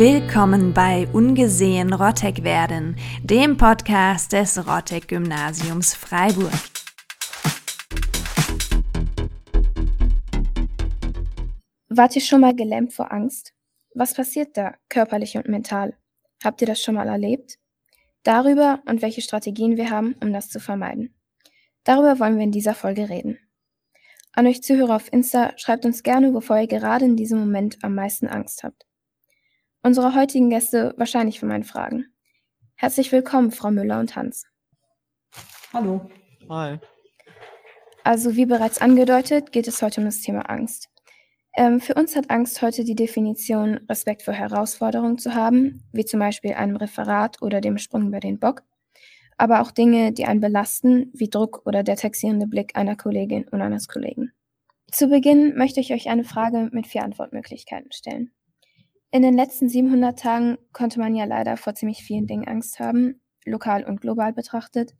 Willkommen bei Ungesehen Rottek werden, dem Podcast des Rottek Gymnasiums Freiburg. Wart ihr schon mal gelähmt vor Angst? Was passiert da, körperlich und mental? Habt ihr das schon mal erlebt? Darüber und welche Strategien wir haben, um das zu vermeiden. Darüber wollen wir in dieser Folge reden. An euch Zuhörer auf Insta, schreibt uns gerne, wovor ihr gerade in diesem Moment am meisten Angst habt. Unsere heutigen Gäste wahrscheinlich für meine Fragen. Herzlich willkommen, Frau Müller und Hans. Hallo. Hi. Also wie bereits angedeutet, geht es heute um das Thema Angst. Ähm, für uns hat Angst heute die Definition, Respekt vor Herausforderungen zu haben, wie zum Beispiel einem Referat oder dem Sprung über den Bock, aber auch Dinge, die einen belasten, wie Druck oder der taxierende Blick einer Kollegin und eines Kollegen. Zu Beginn möchte ich euch eine Frage mit vier Antwortmöglichkeiten stellen. In den letzten 700 Tagen konnte man ja leider vor ziemlich vielen Dingen Angst haben, lokal und global betrachtet.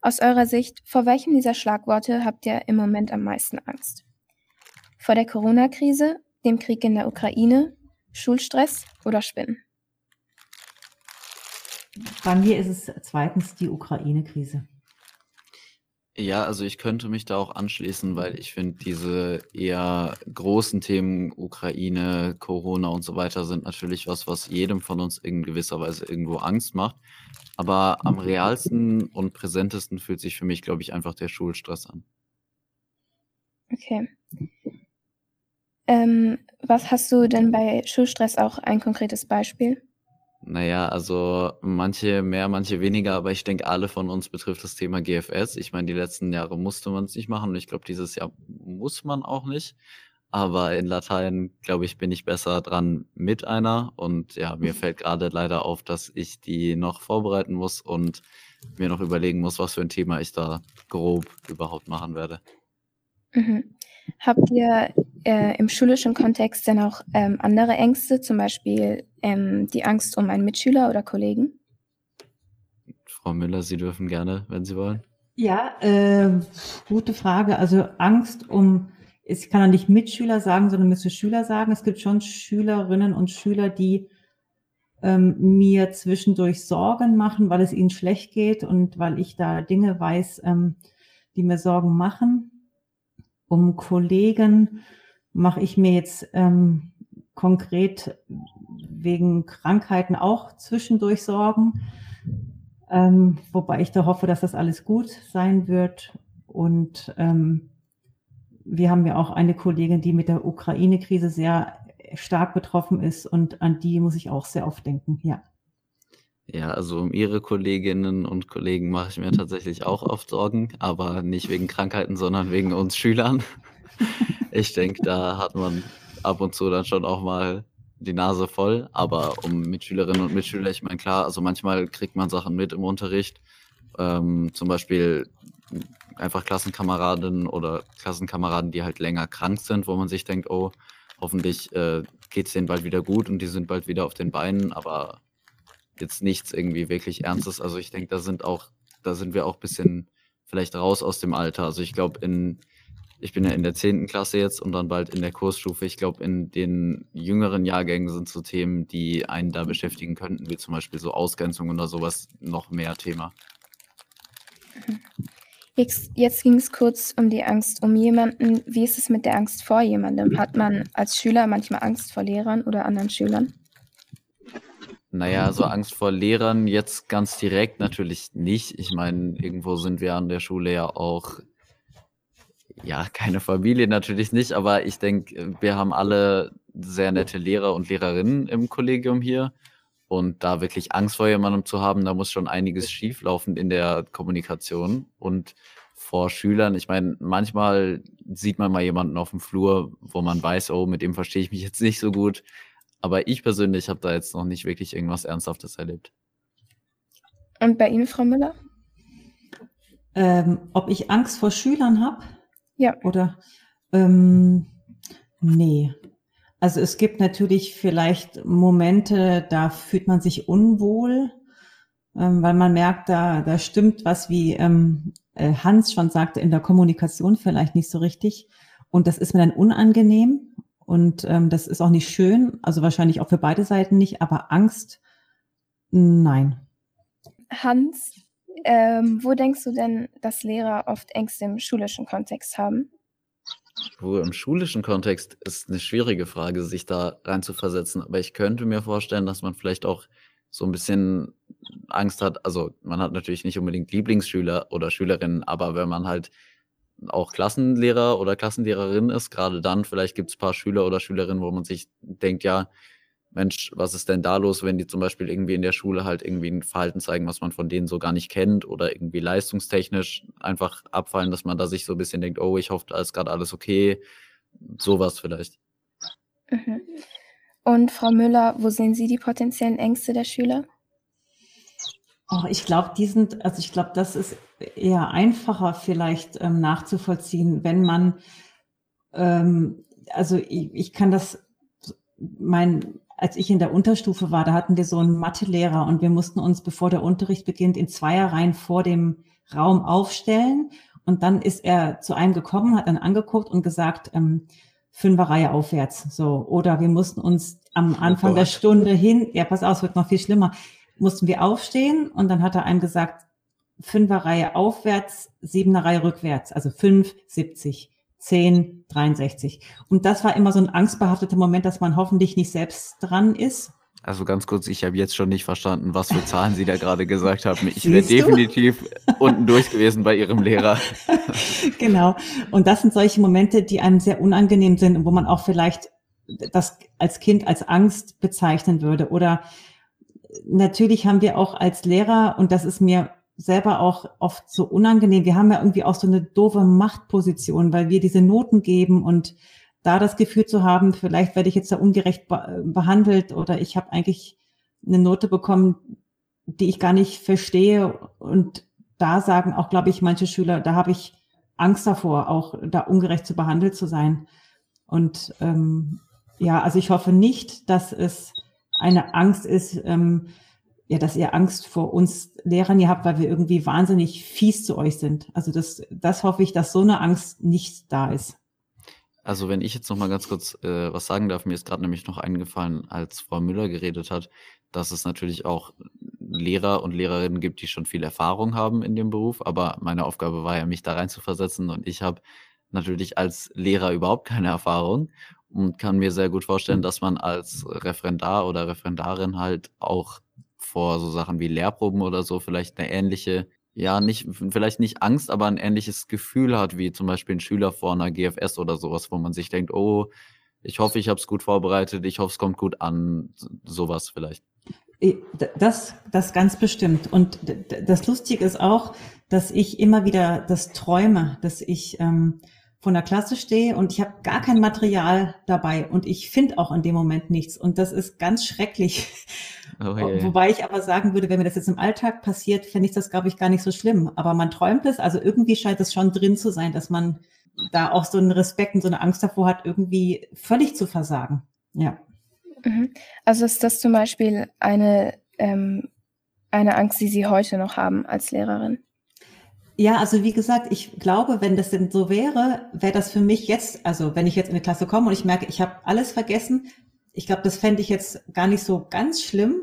Aus eurer Sicht, vor welchem dieser Schlagworte habt ihr im Moment am meisten Angst? Vor der Corona-Krise, dem Krieg in der Ukraine, Schulstress oder Spinnen? Bei mir ist es zweitens die Ukraine-Krise. Ja, also ich könnte mich da auch anschließen, weil ich finde, diese eher großen Themen, Ukraine, Corona und so weiter, sind natürlich was, was jedem von uns in gewisser Weise irgendwo Angst macht. Aber am realsten und präsentesten fühlt sich für mich, glaube ich, einfach der Schulstress an. Okay. Ähm, was hast du denn bei Schulstress auch ein konkretes Beispiel? Naja, also manche mehr, manche weniger, aber ich denke, alle von uns betrifft das Thema GFS. Ich meine, die letzten Jahre musste man es nicht machen und ich glaube, dieses Jahr muss man auch nicht. Aber in Latein, glaube ich, bin ich besser dran mit einer. Und ja, mir fällt gerade leider auf, dass ich die noch vorbereiten muss und mir noch überlegen muss, was für ein Thema ich da grob überhaupt machen werde. Mhm. Habt ihr äh, im schulischen Kontext denn auch ähm, andere Ängste, zum Beispiel ähm, die Angst um einen Mitschüler oder Kollegen? Frau Müller, Sie dürfen gerne, wenn Sie wollen. Ja, äh, gute Frage. Also Angst um, ich kann ja nicht Mitschüler sagen, sondern müsste Schüler sagen. Es gibt schon Schülerinnen und Schüler, die ähm, mir zwischendurch Sorgen machen, weil es ihnen schlecht geht und weil ich da Dinge weiß, ähm, die mir Sorgen machen um Kollegen mache ich mir jetzt ähm, konkret wegen Krankheiten auch zwischendurch Sorgen, ähm, wobei ich da hoffe, dass das alles gut sein wird. Und ähm, wir haben ja auch eine Kollegin, die mit der Ukraine-Krise sehr stark betroffen ist und an die muss ich auch sehr oft denken, ja. Ja, also um Ihre Kolleginnen und Kollegen mache ich mir tatsächlich auch oft Sorgen, aber nicht wegen Krankheiten, sondern wegen uns Schülern. Ich denke, da hat man ab und zu dann schon auch mal die Nase voll, aber um Mitschülerinnen und Mitschüler, ich meine, klar, also manchmal kriegt man Sachen mit im Unterricht, ähm, zum Beispiel einfach Klassenkameradinnen oder Klassenkameraden, die halt länger krank sind, wo man sich denkt, oh, hoffentlich äh, geht es denen bald wieder gut und die sind bald wieder auf den Beinen, aber jetzt nichts irgendwie wirklich Ernstes. Also ich denke, da sind auch, da sind wir auch ein bisschen vielleicht raus aus dem Alter. Also ich glaube, in, ich bin ja in der 10. Klasse jetzt und dann bald in der Kursstufe. Ich glaube, in den jüngeren Jahrgängen sind so Themen, die einen da beschäftigen könnten, wie zum Beispiel so Ausgrenzung oder sowas, noch mehr Thema. Jetzt, jetzt ging es kurz um die Angst um jemanden. Wie ist es mit der Angst vor jemandem? Hat man als Schüler manchmal Angst vor Lehrern oder anderen Schülern? Naja, so Angst vor Lehrern jetzt ganz direkt natürlich nicht. Ich meine, irgendwo sind wir an der Schule ja auch, ja, keine Familie natürlich nicht, aber ich denke, wir haben alle sehr nette Lehrer und Lehrerinnen im Kollegium hier. Und da wirklich Angst vor jemandem zu haben, da muss schon einiges schieflaufen in der Kommunikation. Und vor Schülern, ich meine, manchmal sieht man mal jemanden auf dem Flur, wo man weiß, oh, mit dem verstehe ich mich jetzt nicht so gut. Aber ich persönlich habe da jetzt noch nicht wirklich irgendwas Ernsthaftes erlebt. Und bei Ihnen, Frau Müller? Ähm, ob ich Angst vor Schülern habe? Ja. Oder? Ähm, nee. Also es gibt natürlich vielleicht Momente, da fühlt man sich unwohl, ähm, weil man merkt, da, da stimmt was, wie ähm, äh, Hans schon sagte, in der Kommunikation vielleicht nicht so richtig. Und das ist mir dann unangenehm. Und ähm, das ist auch nicht schön, also wahrscheinlich auch für beide Seiten nicht, aber Angst, nein. Hans, ähm, wo denkst du denn, dass Lehrer oft Ängste im schulischen Kontext haben? Wo im schulischen Kontext ist eine schwierige Frage, sich da reinzuversetzen. Aber ich könnte mir vorstellen, dass man vielleicht auch so ein bisschen Angst hat. Also man hat natürlich nicht unbedingt Lieblingsschüler oder Schülerinnen, aber wenn man halt auch Klassenlehrer oder Klassenlehrerin ist, gerade dann vielleicht gibt es ein paar Schüler oder Schülerinnen, wo man sich denkt, ja, Mensch, was ist denn da los, wenn die zum Beispiel irgendwie in der Schule halt irgendwie ein Verhalten zeigen, was man von denen so gar nicht kennt oder irgendwie leistungstechnisch einfach abfallen, dass man da sich so ein bisschen denkt, oh, ich hoffe, da ist gerade alles okay. Sowas vielleicht. Mhm. Und Frau Müller, wo sehen Sie die potenziellen Ängste der Schüler? Oh, ich glaube, die sind, also ich glaube, das ist eher einfacher vielleicht ähm, nachzuvollziehen, wenn man, ähm, also ich, ich kann das, mein, als ich in der Unterstufe war, da hatten wir so einen Mathelehrer und wir mussten uns, bevor der Unterricht beginnt, in Zweierreihen vor dem Raum aufstellen. Und dann ist er zu einem gekommen, hat dann angeguckt und gesagt, ähm, Fünferreihe aufwärts. So. Oder wir mussten uns am oh Anfang oh der Stunde hin, ja, pass auf, es wird noch viel schlimmer, mussten wir aufstehen und dann hat er einem gesagt, Fünferreihe aufwärts, siebener Reihe rückwärts, also fünf, 70, zehn, 63. Und das war immer so ein angstbehafteter Moment, dass man hoffentlich nicht selbst dran ist. Also ganz kurz, ich habe jetzt schon nicht verstanden, was für Zahlen Sie da gerade gesagt haben. Ich wäre definitiv unten durch gewesen bei Ihrem Lehrer. genau. Und das sind solche Momente, die einem sehr unangenehm sind und wo man auch vielleicht das als Kind als Angst bezeichnen würde. Oder natürlich haben wir auch als Lehrer, und das ist mir selber auch oft so unangenehm, wir haben ja irgendwie auch so eine doofe Machtposition, weil wir diese Noten geben und da das Gefühl zu haben, vielleicht werde ich jetzt da ungerecht behandelt oder ich habe eigentlich eine Note bekommen, die ich gar nicht verstehe. Und da sagen auch, glaube ich, manche Schüler, da habe ich Angst davor, auch da ungerecht zu behandelt zu sein. Und ähm, ja, also ich hoffe nicht, dass es eine Angst ist, ähm, ja, dass ihr Angst vor uns Lehrern ihr habt, weil wir irgendwie wahnsinnig fies zu euch sind. Also das, das hoffe ich, dass so eine Angst nicht da ist. Also wenn ich jetzt noch mal ganz kurz äh, was sagen darf, mir ist gerade nämlich noch eingefallen, als Frau Müller geredet hat, dass es natürlich auch Lehrer und Lehrerinnen gibt, die schon viel Erfahrung haben in dem Beruf. Aber meine Aufgabe war ja, mich da reinzuversetzen. Und ich habe natürlich als Lehrer überhaupt keine Erfahrung und kann mir sehr gut vorstellen, dass man als Referendar oder Referendarin halt auch vor so Sachen wie Lehrproben oder so vielleicht eine ähnliche ja, nicht, vielleicht nicht Angst, aber ein ähnliches Gefühl hat, wie zum Beispiel ein Schüler vor einer GFS oder sowas, wo man sich denkt, oh, ich hoffe, ich habe es gut vorbereitet, ich hoffe, es kommt gut an, sowas vielleicht. Das, das ganz bestimmt. Und das Lustige ist auch, dass ich immer wieder das träume, dass ich ähm, von der Klasse stehe und ich habe gar kein Material dabei und ich finde auch in dem Moment nichts. Und das ist ganz schrecklich. Oh, yeah. Wobei ich aber sagen würde, wenn mir das jetzt im Alltag passiert, fände ich das, glaube ich, gar nicht so schlimm. Aber man träumt es, also irgendwie scheint es schon drin zu sein, dass man da auch so einen Respekt und so eine Angst davor hat, irgendwie völlig zu versagen. Ja. Mhm. Also ist das zum Beispiel eine, ähm, eine Angst, die Sie heute noch haben als Lehrerin? Ja, also wie gesagt, ich glaube, wenn das denn so wäre, wäre das für mich jetzt, also wenn ich jetzt in die Klasse komme und ich merke, ich habe alles vergessen, ich glaube, das fände ich jetzt gar nicht so ganz schlimm.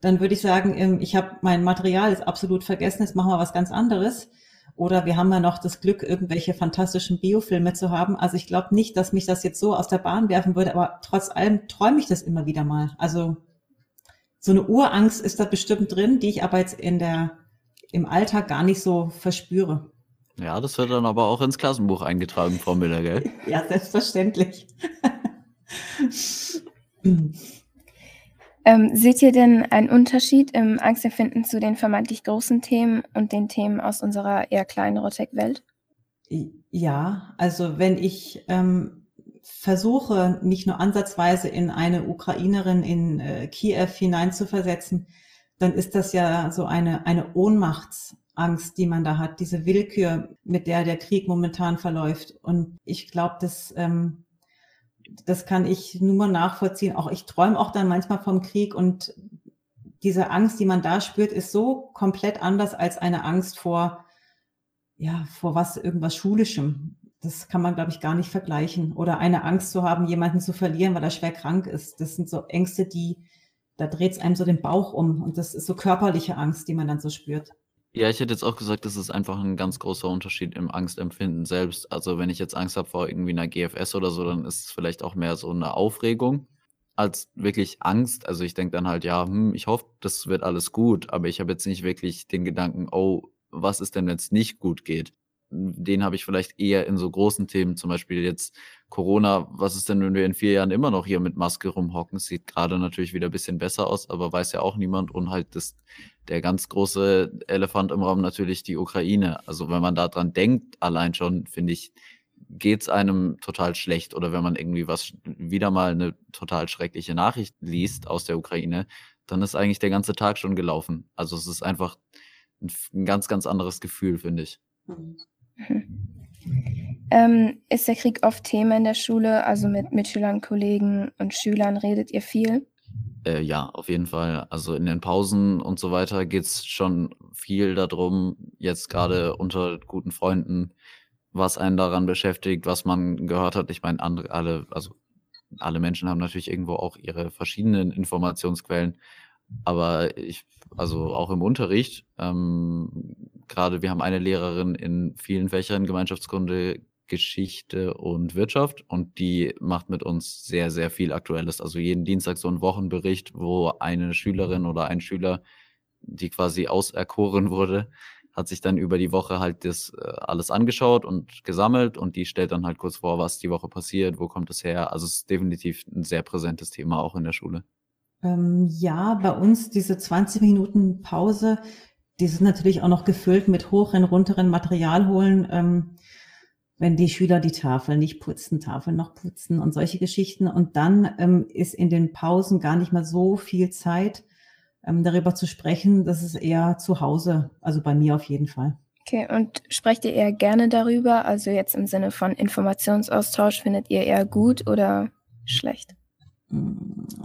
Dann würde ich sagen, ähm, ich habe mein Material ist absolut vergessen, jetzt machen wir was ganz anderes. Oder wir haben ja noch das Glück, irgendwelche fantastischen Biofilme zu haben. Also ich glaube nicht, dass mich das jetzt so aus der Bahn werfen würde, aber trotz allem träume ich das immer wieder mal. Also so eine Urangst ist da bestimmt drin, die ich aber jetzt in der im Alltag gar nicht so verspüre. Ja, das wird dann aber auch ins Klassenbuch eingetragen, Frau Müller, gell? ja, selbstverständlich. ähm, seht ihr denn einen Unterschied im Angstempfinden zu den vermeintlich großen Themen und den Themen aus unserer eher kleinen Rotec-Welt? Ja, also wenn ich ähm, versuche, mich nur ansatzweise in eine Ukrainerin in äh, Kiew hineinzuversetzen, dann ist das ja so eine, eine Ohnmachtsangst, die man da hat, diese Willkür, mit der der Krieg momentan verläuft. Und ich glaube, das, ähm, das kann ich nur nachvollziehen. Auch ich träume auch dann manchmal vom Krieg und diese Angst, die man da spürt, ist so komplett anders als eine Angst vor, ja, vor was, irgendwas Schulischem. das kann man, glaube ich, gar nicht vergleichen. Oder eine Angst zu haben, jemanden zu verlieren, weil er schwer krank ist. Das sind so Ängste, die, da dreht es einem so den Bauch um. Und das ist so körperliche Angst, die man dann so spürt. Ja, ich hätte jetzt auch gesagt, das ist einfach ein ganz großer Unterschied im Angstempfinden selbst. Also wenn ich jetzt Angst habe vor irgendwie einer GFS oder so, dann ist es vielleicht auch mehr so eine Aufregung als wirklich Angst. Also ich denke dann halt, ja, hm, ich hoffe, das wird alles gut, aber ich habe jetzt nicht wirklich den Gedanken, oh, was ist denn, wenn es nicht gut geht? Den habe ich vielleicht eher in so großen Themen, zum Beispiel jetzt Corona. Was ist denn, wenn wir in vier Jahren immer noch hier mit Maske rumhocken? Sieht gerade natürlich wieder ein bisschen besser aus, aber weiß ja auch niemand. Und halt das, der ganz große Elefant im Raum natürlich die Ukraine. Also wenn man da dran denkt, allein schon, finde ich, geht's einem total schlecht oder wenn man irgendwie was wieder mal eine total schreckliche Nachricht liest aus der Ukraine, dann ist eigentlich der ganze Tag schon gelaufen. Also es ist einfach ein, ein ganz, ganz anderes Gefühl, finde ich. Mhm. Ähm, ist der Krieg oft Thema in der Schule? Also mit Mitschülern, Kollegen und Schülern redet ihr viel? Äh, ja, auf jeden Fall. Also in den Pausen und so weiter geht's schon viel darum, jetzt gerade unter guten Freunden, was einen daran beschäftigt, was man gehört hat. Ich meine, andere, alle, also alle Menschen haben natürlich irgendwo auch ihre verschiedenen Informationsquellen. Aber ich, also auch im Unterricht, ähm, gerade wir haben eine Lehrerin in vielen Fächern, Gemeinschaftskunde, Geschichte und Wirtschaft und die macht mit uns sehr, sehr viel Aktuelles. Also jeden Dienstag so ein Wochenbericht, wo eine Schülerin oder ein Schüler, die quasi auserkoren wurde, hat sich dann über die Woche halt das äh, alles angeschaut und gesammelt und die stellt dann halt kurz vor, was die Woche passiert, wo kommt es her. Also es ist definitiv ein sehr präsentes Thema auch in der Schule. Ähm, ja, bei uns diese 20 Minuten Pause, die sind natürlich auch noch gefüllt mit hocheren, runteren Material holen. Ähm, wenn die Schüler die Tafel nicht putzen, Tafel noch putzen und solche Geschichten. Und dann ähm, ist in den Pausen gar nicht mehr so viel Zeit, ähm, darüber zu sprechen. Das ist eher zu Hause, also bei mir auf jeden Fall. Okay, und sprecht ihr eher gerne darüber? Also jetzt im Sinne von Informationsaustausch, findet ihr eher gut oder schlecht?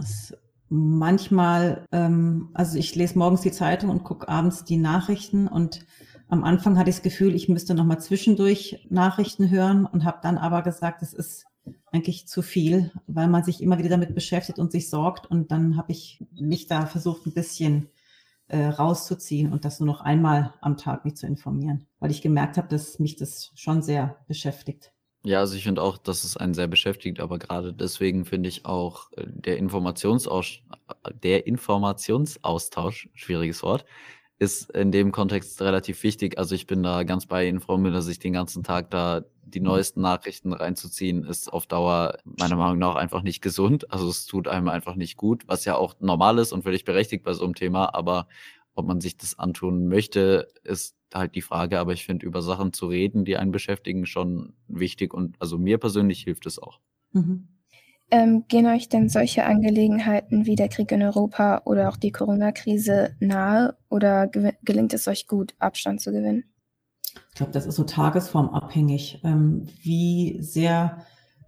Es, manchmal, ähm, also ich lese morgens die Zeitung und gucke abends die Nachrichten und am Anfang hatte ich das Gefühl, ich müsste noch mal zwischendurch Nachrichten hören und habe dann aber gesagt, es ist eigentlich zu viel, weil man sich immer wieder damit beschäftigt und sich sorgt. Und dann habe ich mich da versucht, ein bisschen äh, rauszuziehen und das nur noch einmal am Tag mich zu informieren, weil ich gemerkt habe, dass mich das schon sehr beschäftigt. Ja, also ich finde auch, dass es einen sehr beschäftigt, aber gerade deswegen finde ich auch äh, der Informationsaustausch, der Informationsaustausch, schwieriges Wort, ist in dem Kontext relativ wichtig. Also ich bin da ganz bei Ihnen, Frau Müller, sich den ganzen Tag da die mhm. neuesten Nachrichten reinzuziehen, ist auf Dauer meiner Meinung nach einfach nicht gesund. Also es tut einem einfach nicht gut, was ja auch normal ist und völlig berechtigt bei so einem Thema. Aber ob man sich das antun möchte, ist halt die Frage. Aber ich finde, über Sachen zu reden, die einen beschäftigen, schon wichtig. Und also mir persönlich hilft es auch. Mhm. Ähm, gehen euch denn solche Angelegenheiten wie der Krieg in Europa oder auch die Corona-Krise nahe oder gelingt es euch gut, Abstand zu gewinnen? Ich glaube, das ist so tagesformabhängig, ähm, wie sehr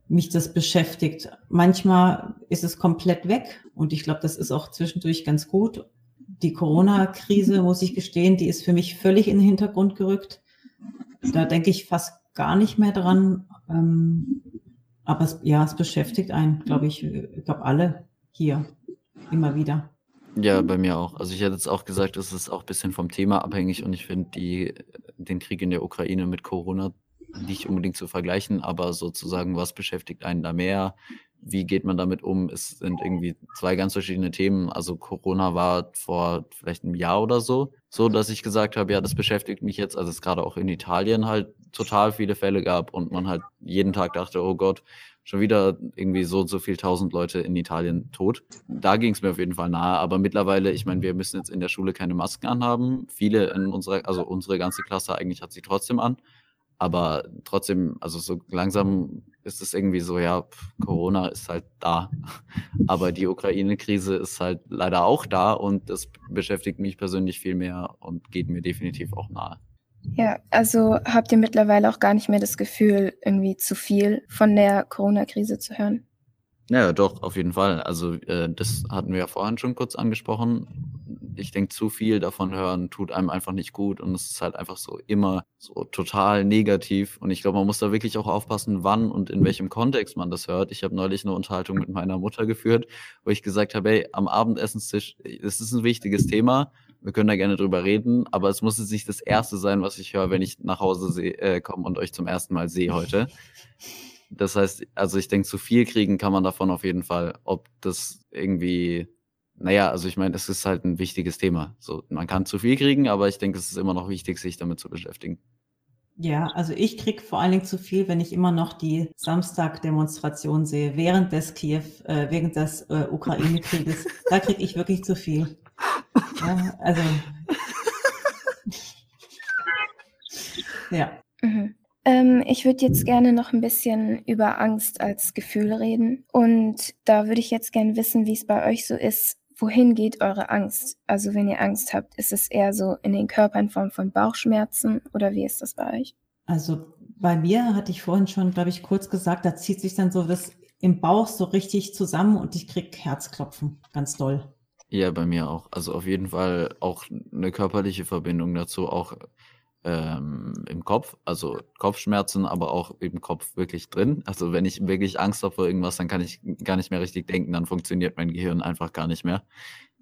mich das beschäftigt. Manchmal ist es komplett weg und ich glaube, das ist auch zwischendurch ganz gut. Die Corona-Krise, muss ich gestehen, die ist für mich völlig in den Hintergrund gerückt. Da denke ich fast gar nicht mehr dran. Ähm, aber es, ja, es beschäftigt einen, glaube ich, ich glaube alle hier immer wieder. Ja, bei mir auch. Also ich hätte jetzt auch gesagt, es ist auch ein bisschen vom Thema abhängig und ich finde den Krieg in der Ukraine mit Corona nicht unbedingt zu vergleichen, aber sozusagen, was beschäftigt einen da mehr? Wie geht man damit um? Es sind irgendwie zwei ganz verschiedene Themen. Also Corona war vor vielleicht einem Jahr oder so, so dass ich gesagt habe, ja, das beschäftigt mich jetzt, also es gerade auch in Italien halt total viele Fälle gab und man halt jeden Tag dachte, oh Gott, schon wieder irgendwie so und so viel tausend Leute in Italien tot. Da ging es mir auf jeden Fall nahe, aber mittlerweile, ich meine, wir müssen jetzt in der Schule keine Masken anhaben. Viele in unserer, also unsere ganze Klasse eigentlich hat sie trotzdem an. Aber trotzdem, also so langsam ist es irgendwie so, ja, Corona ist halt da. Aber die Ukraine-Krise ist halt leider auch da und das beschäftigt mich persönlich viel mehr und geht mir definitiv auch nahe. Ja, also habt ihr mittlerweile auch gar nicht mehr das Gefühl, irgendwie zu viel von der Corona-Krise zu hören? Ja, doch, auf jeden Fall. Also äh, das hatten wir ja vorhin schon kurz angesprochen. ich denke, zu viel davon hören tut einem einfach nicht gut und es ist halt einfach so immer so total negativ. Und ich glaube, man muss da wirklich auch aufpassen, wann und in welchem Kontext man das hört. Ich habe neulich eine Unterhaltung mit meiner Mutter geführt, wo ich gesagt habe, hey, am Abendessenstisch, es ist ein wichtiges Thema, wir können da gerne drüber reden, aber es muss jetzt nicht das Erste sein, was ich höre, wenn ich nach Hause äh, komme und euch zum ersten Mal sehe heute. Das heißt, also ich denke, zu viel kriegen kann man davon auf jeden Fall. Ob das irgendwie naja, also ich meine, es ist halt ein wichtiges Thema. So, man kann zu viel kriegen, aber ich denke, es ist immer noch wichtig, sich damit zu beschäftigen. Ja, also ich kriege vor allen Dingen zu viel, wenn ich immer noch die Samstag-Demonstration sehe, während des Kiew, äh, während des äh, Ukraine-Krieges. da kriege ich wirklich zu viel. Ja, also. ja. Mhm. Ähm, ich würde jetzt gerne noch ein bisschen über Angst als Gefühl reden. Und da würde ich jetzt gerne wissen, wie es bei euch so ist, wohin geht eure Angst? Also wenn ihr Angst habt, ist es eher so in den Körper in Form von Bauchschmerzen oder wie ist das bei euch? Also bei mir hatte ich vorhin schon, glaube ich, kurz gesagt, da zieht sich dann so das im Bauch so richtig zusammen und ich kriege Herzklopfen, ganz doll. Ja, bei mir auch. Also auf jeden Fall auch eine körperliche Verbindung dazu, auch ähm, im Kopf, also Kopfschmerzen, aber auch im Kopf wirklich drin. Also wenn ich wirklich Angst habe vor irgendwas, dann kann ich gar nicht mehr richtig denken, dann funktioniert mein Gehirn einfach gar nicht mehr.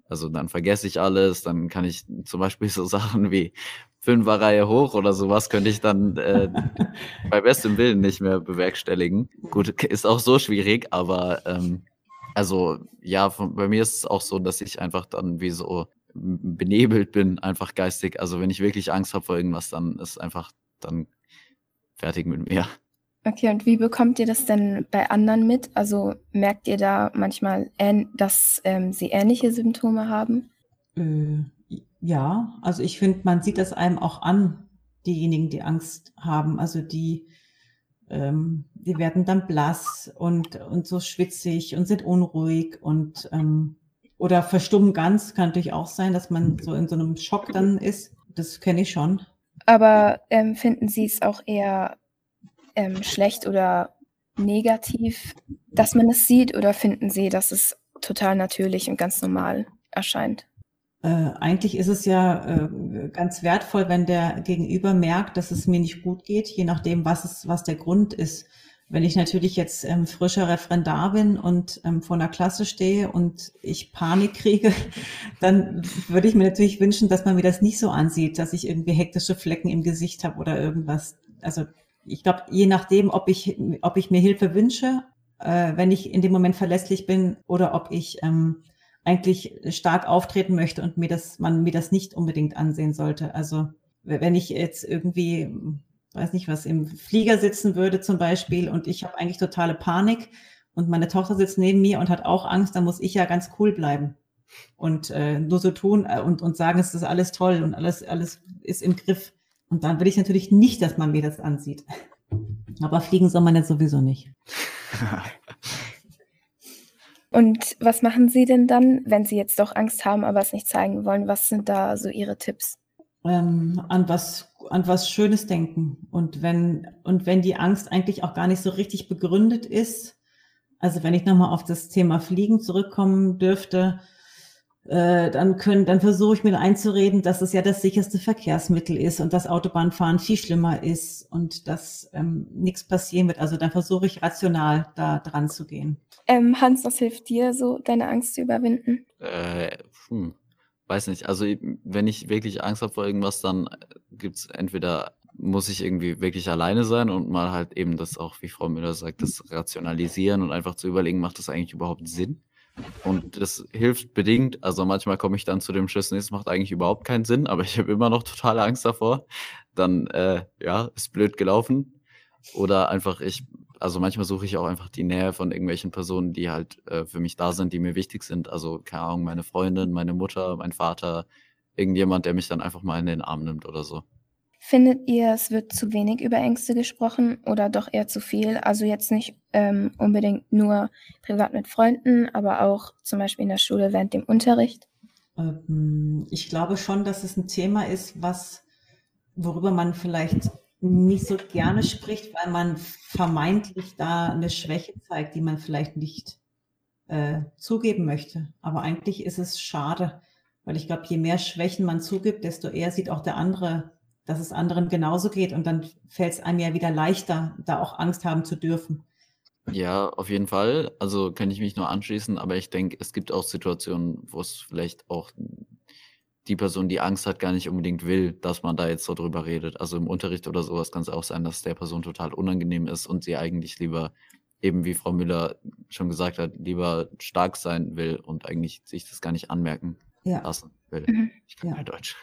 Also dann vergesse ich alles, dann kann ich zum Beispiel so Sachen wie Fünfer Reihe hoch oder sowas könnte ich dann äh, bei bestem Willen nicht mehr bewerkstelligen. Gut, ist auch so schwierig, aber ähm, also ja, von, bei mir ist es auch so, dass ich einfach dann wie so benebelt bin, einfach geistig. Also wenn ich wirklich Angst habe vor irgendwas, dann ist einfach dann fertig mit mir. Okay, und wie bekommt ihr das denn bei anderen mit? Also merkt ihr da manchmal, dass ähm, sie ähnliche Symptome haben? Äh, ja, also ich finde, man sieht das einem auch an, diejenigen, die Angst haben. Also die, ähm, die werden dann blass und, und so schwitzig und sind unruhig und ähm, oder verstummen ganz, kann natürlich auch sein, dass man so in so einem Schock dann ist. Das kenne ich schon. Aber ähm, finden Sie es auch eher ähm, schlecht oder negativ, dass man es sieht, oder finden Sie, dass es total natürlich und ganz normal erscheint? Äh, eigentlich ist es ja äh, ganz wertvoll, wenn der Gegenüber merkt, dass es mir nicht gut geht, je nachdem, was es, was der Grund ist. Wenn ich natürlich jetzt ähm, frischer Referendar bin und ähm, vor einer Klasse stehe und ich Panik kriege, dann würde ich mir natürlich wünschen, dass man mir das nicht so ansieht, dass ich irgendwie hektische Flecken im Gesicht habe oder irgendwas. Also ich glaube, je nachdem, ob ich, ob ich mir Hilfe wünsche, äh, wenn ich in dem Moment verlässlich bin oder ob ich ähm, eigentlich stark auftreten möchte und mir das, man mir das nicht unbedingt ansehen sollte. Also wenn ich jetzt irgendwie weiß nicht was, im Flieger sitzen würde zum Beispiel und ich habe eigentlich totale Panik und meine Tochter sitzt neben mir und hat auch Angst, dann muss ich ja ganz cool bleiben und äh, nur so tun äh, und, und sagen, es ist alles toll und alles, alles ist im Griff. Und dann will ich natürlich nicht, dass man mir das ansieht. Aber fliegen soll man jetzt sowieso nicht. Und was machen Sie denn dann, wenn Sie jetzt doch Angst haben, aber es nicht zeigen wollen? Was sind da so Ihre Tipps? Ähm, an was an was Schönes denken und wenn und wenn die Angst eigentlich auch gar nicht so richtig begründet ist, also wenn ich nochmal auf das Thema Fliegen zurückkommen dürfte, äh, dann können dann versuche ich mir einzureden, dass es ja das sicherste Verkehrsmittel ist und dass Autobahnfahren viel schlimmer ist und dass ähm, nichts passieren wird. Also dann versuche ich rational da dran zu gehen. Ähm, Hans, was hilft dir so, deine Angst zu überwinden? Äh, hm weiß nicht, also wenn ich wirklich Angst habe vor irgendwas, dann äh, gibt es entweder muss ich irgendwie wirklich alleine sein und mal halt eben das auch, wie Frau Müller sagt, das rationalisieren und einfach zu überlegen, macht das eigentlich überhaupt Sinn? Und das hilft bedingt. Also manchmal komme ich dann zu dem Schluss, es macht eigentlich überhaupt keinen Sinn, aber ich habe immer noch totale Angst davor. Dann, äh, ja, ist blöd gelaufen. Oder einfach, ich also manchmal suche ich auch einfach die Nähe von irgendwelchen Personen, die halt äh, für mich da sind, die mir wichtig sind. Also, keine Ahnung, meine Freundin, meine Mutter, mein Vater, irgendjemand, der mich dann einfach mal in den Arm nimmt oder so. Findet ihr, es wird zu wenig über Ängste gesprochen oder doch eher zu viel? Also jetzt nicht ähm, unbedingt nur privat mit Freunden, aber auch zum Beispiel in der Schule während dem Unterricht? Ähm, ich glaube schon, dass es ein Thema ist, was, worüber man vielleicht nicht so gerne spricht, weil man vermeintlich da eine Schwäche zeigt, die man vielleicht nicht äh, zugeben möchte. Aber eigentlich ist es schade, Weil ich glaube, je mehr Schwächen man zugibt, desto eher sieht auch der andere, dass es anderen genauso geht. Und dann fällt es einem ja wieder leichter, da auch Angst haben zu dürfen. Ja, auf jeden Fall. Also kann ich mich nur anschließen, aber ich denke, es gibt auch Situationen, wo es vielleicht auch die Person, die Angst hat, gar nicht unbedingt will, dass man da jetzt so drüber redet. Also im Unterricht oder sowas kann es auch sein, dass der Person total unangenehm ist und sie eigentlich lieber, eben wie Frau Müller schon gesagt hat, lieber stark sein will und eigentlich sich das gar nicht anmerken Ja, lassen will. Mhm. Ich kann Ja. kein Deutsch.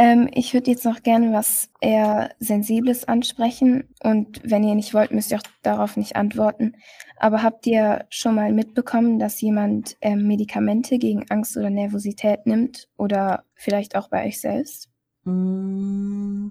Ähm, ich würde jetzt noch gerne was eher Sensibles ansprechen. Und wenn ihr nicht wollt, müsst ihr auch darauf nicht antworten. Aber habt ihr schon mal mitbekommen, dass jemand ähm, Medikamente gegen Angst oder Nervosität nimmt? Oder vielleicht auch bei euch selbst? Mm,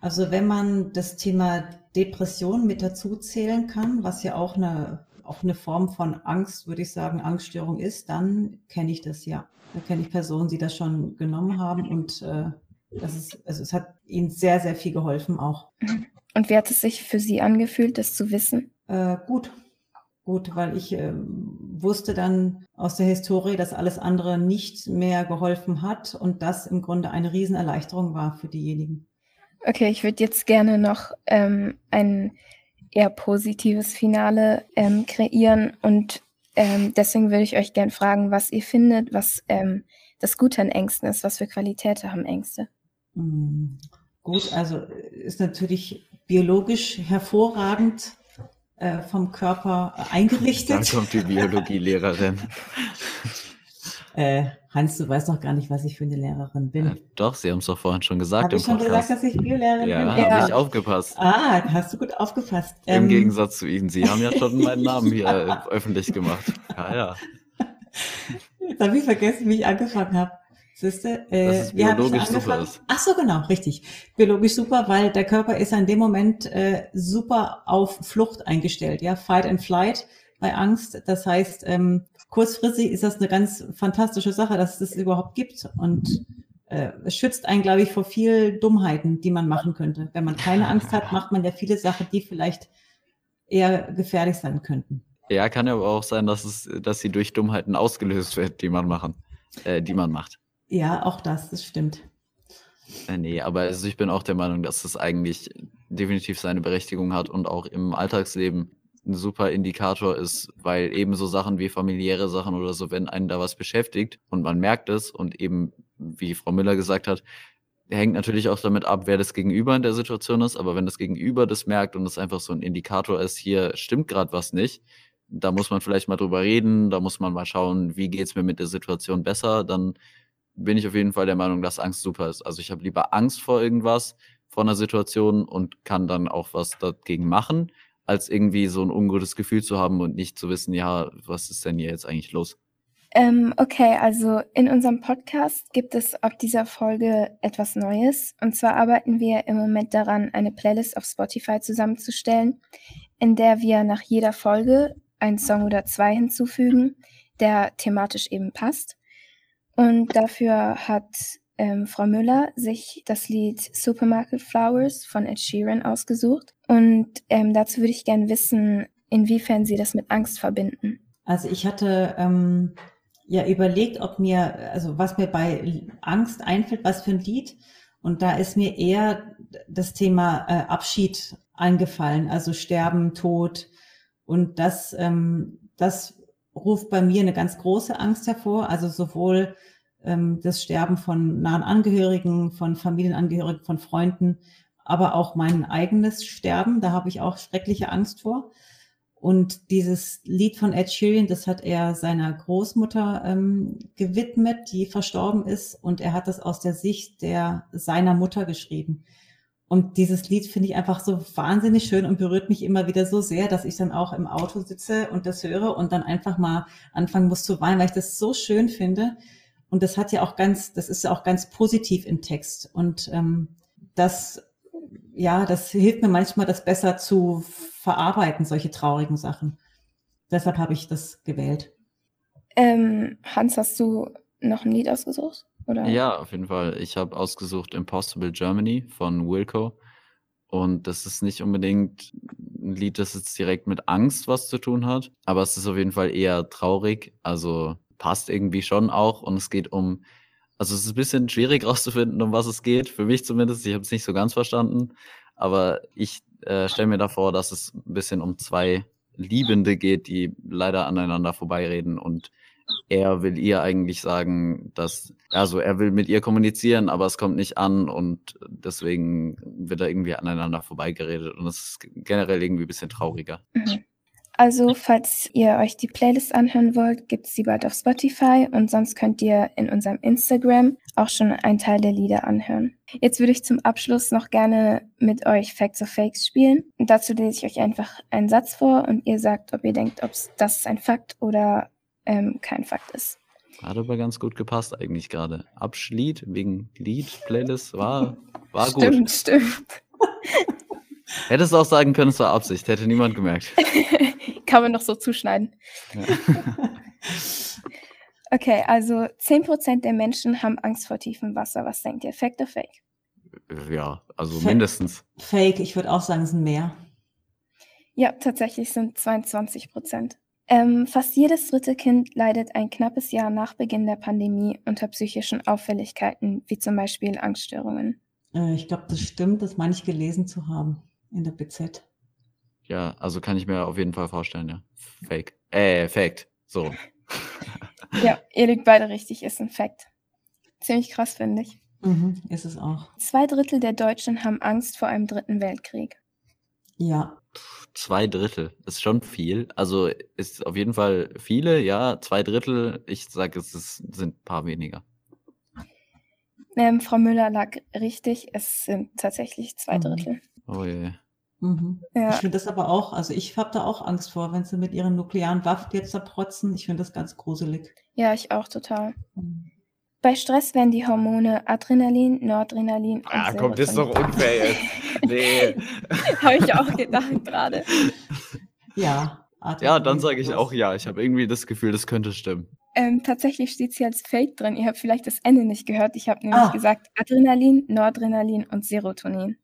Also wenn man das Thema Depression mit dazu zählen kann, was ja auch eine, auch eine Form von Angst, würde ich sagen, Angststörung ist, dann kenne ich das ja. Da kenne ich Personen, die das schon genommen haben und äh, das ist, also es hat ihnen sehr, sehr viel geholfen auch. Und wie hat es sich für sie angefühlt, das zu wissen? Äh, gut, gut, weil ich ähm, wusste dann aus der Historie, dass alles andere nicht mehr geholfen hat und das im Grunde eine Riesenerleichterung war für diejenigen. Okay, ich würde jetzt gerne noch ähm, ein eher positives Finale ähm, kreieren und ähm, deswegen würde ich euch gerne fragen, was ihr findet, was ähm, das Gute an Ängsten ist, was für Qualitäten haben Ängste. Mm, Gut, also ist natürlich biologisch hervorragend äh, vom Körper Da eingerichtet. kommt die Biologielehrerin. Äh, Hans, du weißt doch gar nicht, was ich für eine Lehrerin Äh, bin. doch, Sie haben es doch vorhin schon gesagt Habe im ich schon Podcast. gesagt, dass ich Biolehrerin ja, bin? Ja. habe ich aufgepasst. Ah, hast du gut aufgefasst. Im Ähm, Gegensatz zu Ihnen. Sie haben ja schon meinen Namen hier äh, öffentlich gemacht. Ja, ja. Jetzt habe ich vergessen, wie ich angefangen habe. Siehste, äh, hab ich biologisch super ist. Ach so, genau, richtig. Biologisch super, weil der Körper ist in dem Moment äh, super auf Flucht eingestellt, ja, Fight and Flight bei Angst. Das heißt, ähm, kurzfristig ist das eine ganz fantastische Sache, dass es das überhaupt gibt und äh, es schützt einen, glaube ich, vor viel Dummheiten, die man machen könnte. Wenn man keine Angst hat, macht man ja viele Sachen, die vielleicht eher gefährlich sein könnten. Ja, kann ja aber auch sein, dass es, dass sie durch Dummheiten ausgelöst wird, die man machen, äh, die man macht. Ja, auch das, das stimmt. Äh, nee, aber also ich bin auch der Meinung, dass es eigentlich definitiv seine Berechtigung hat und auch im Alltagsleben ein super Indikator ist, weil eben so Sachen wie familiäre Sachen oder so, wenn einen da was beschäftigt und man merkt es und eben, wie Frau Müller gesagt hat, hängt natürlich auch damit ab, wer das Gegenüber in der Situation ist, aber wenn das Gegenüber das merkt und es einfach so ein Indikator ist, hier stimmt gerade was nicht, da muss man vielleicht mal drüber reden, da muss man mal schauen, wie geht's mir mit der Situation besser, dann bin ich auf jeden Fall der Meinung, dass Angst super ist. Also ich habe lieber Angst vor irgendwas, vor einer Situation und kann dann auch was dagegen machen, als irgendwie so ein ungutes Gefühl zu haben und nicht zu wissen, ja, was ist denn hier jetzt eigentlich los? Ähm, okay, also in unserem Podcast gibt es ab dieser Folge etwas Neues. Und zwar arbeiten wir im Moment daran, eine Playlist auf Spotify zusammenzustellen, in der wir nach jeder Folge einen Song oder zwei hinzufügen, der thematisch eben passt. Und dafür hat ähm, Frau Müller sich das Lied Supermarket Flowers von Ed Sheeran ausgesucht. Und ähm, dazu würde ich gerne wissen, inwiefern Sie das mit Angst verbinden. Also ich hatte ähm, ja überlegt, ob mir, also was mir bei Angst einfällt, was für ein Lied. Und da ist mir eher das Thema äh, Abschied eingefallen, also Sterben, Tod. Und das, ähm, das ruft bei mir eine ganz große Angst hervor. Also sowohl ähm, das Sterben von nahen Angehörigen, von Familienangehörigen, von Freunden, aber auch mein eigenes Sterben. Da habe ich auch schreckliche Angst vor. Und dieses Lied von Ed Sheeran, das hat er seiner Großmutter ähm, gewidmet, die verstorben ist. Und er hat das aus der Sicht der seiner Mutter geschrieben. Und dieses Lied finde ich einfach so wahnsinnig schön und berührt mich immer wieder so sehr, dass ich dann auch im Auto sitze und das höre und dann einfach mal anfangen muss zu weinen, weil ich das so schön finde. Und das hat ja auch ganz, das ist ja auch ganz positiv im Text. Und ähm, das, ja, das hilft mir manchmal, das besser zu verarbeiten, solche traurigen Sachen. Deshalb habe ich das gewählt. Ähm, Hans, hast du noch ein Lied ausgesucht? Oder? Ja, auf jeden Fall. Ich habe ausgesucht Impossible Germany von Wilco. Und das ist nicht unbedingt ein Lied, das jetzt direkt mit Angst was zu tun hat, aber es ist auf jeden Fall eher traurig. Also passt irgendwie schon auch. Und es geht um also es ist ein bisschen schwierig rauszufinden, um was es geht, für mich zumindest. Ich habe es nicht so ganz verstanden, aber ich äh, stelle mir da vor, dass es ein bisschen um zwei Liebende geht, die leider aneinander vorbeireden und er will ihr eigentlich sagen, dass, also er will mit ihr kommunizieren, aber es kommt nicht an und deswegen wird er irgendwie aneinander vorbeigeredet und es ist generell irgendwie ein bisschen trauriger. Mhm. Also, falls ihr euch die Playlist anhören wollt, gibt es sie bald auf Spotify und sonst könnt ihr in unserem Instagram auch schon einen Teil der Lieder anhören. Jetzt würde ich zum Abschluss noch gerne mit euch Facts or Fakes spielen. Und dazu lese ich euch einfach einen Satz vor und ihr sagt, ob ihr denkt, ob das ein Fakt oder ähm, kein Fakt ist. Hat aber ganz gut gepasst eigentlich gerade. Abschlied wegen Lied, Playlist war, war gut. Stimmt, stimmt. Hättest du auch sagen können, es war Absicht, hätte niemand gemerkt. Kann man noch so zuschneiden. Ja. Okay, also 10% der Menschen haben Angst vor tiefem Wasser. Was denkt ihr? Fact or Fake? ja, also Fa- mindestens. Fake, ich würde auch sagen, es sind mehr. Ja, tatsächlich sind 22 Prozent. Ähm, fast jedes dritte Kind leidet ein knappes Jahr nach Beginn der Pandemie unter psychischen Auffälligkeiten, wie zum Beispiel Angststörungen. Äh, ich glaube, das stimmt, das meine ich gelesen zu haben in der BZ. Ja, also kann ich mir auf jeden Fall vorstellen, ja. Fake. Äh, Fact. So. Ja, ihr liegt beide richtig, ist ein Fakt. Ziemlich krass, finde ich. Mhm, ist es auch. Zwei Drittel der Deutschen haben Angst vor einem dritten Weltkrieg. Ja, Zwei Drittel ist schon viel. Also ist auf jeden Fall viele, ja. Zwei Drittel, ich sage, es ist, sind ein paar weniger. Ähm, Frau Müller lag richtig, es sind tatsächlich zwei Mhm. Drittel. Oh je. mhm. Ja. ich finde das aber auch, also ich habe da auch Angst vor, wenn sie mit ihren nuklearen Waffen jetzt da protzen. Ich finde das ganz gruselig. Ja, ich auch total. Mhm. Bei Stress werden die Hormone Adrenalin, Noradrenalin und Ah, komm, das ist doch unfair jetzt. Nee. Habe ich auch gedacht gerade. Ja. Ja, dann sage ich auch ja. Ich habe irgendwie das Gefühl, das könnte stimmen. Ähm, tatsächlich steht es hier als Fake drin. Ihr habt vielleicht das Ende nicht gehört. Ich habe nämlich Ah. gesagt Adrenalin, Noradrenalin und Serotonin.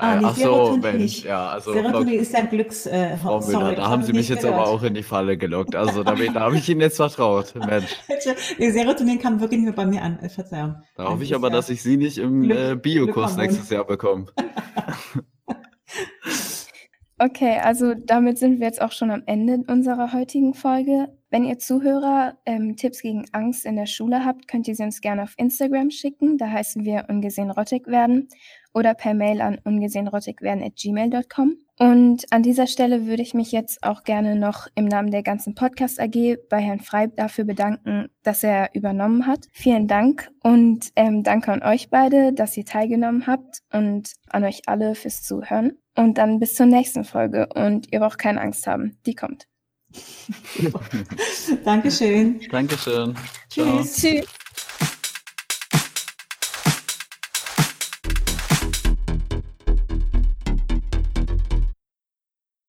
Ah, nee, Ach so, Serotonin Mensch, nicht. ja, also Serotonin ist ein Glücks... Äh, Frau Müller, da haben ich Sie mich jetzt aber gehört. auch in die Falle gelockt. Also da, da habe ich Ihnen jetzt vertraut, Mensch. Nee, Serotonin kam wirklich nur bei mir an. Äh, Verzeihung. Da hoffe ich Eigentlich aber, dass ich Sie nicht im Glück- äh, Biokurs nächstes Jahr bekomme. Okay, also damit sind wir jetzt auch schon am Ende unserer heutigen Folge. Wenn ihr Zuhörer ähm, Tipps gegen Angst in der Schule habt, könnt ihr sie uns gerne auf Instagram schicken. Da heißen wir ungesehen Rottig werden oder per Mail an ungesehenrottigwerden@gmail.com. Und an dieser Stelle würde ich mich jetzt auch gerne noch im Namen der ganzen Podcast AG bei Herrn Frey dafür bedanken, dass er übernommen hat. Vielen Dank und ähm, danke an euch beide, dass ihr teilgenommen habt und an euch alle fürs Zuhören. Und dann bis zur nächsten Folge und ihr braucht keine Angst haben, die kommt. Dankeschön. Dankeschön. Ciao. Tschüss. Tschüss.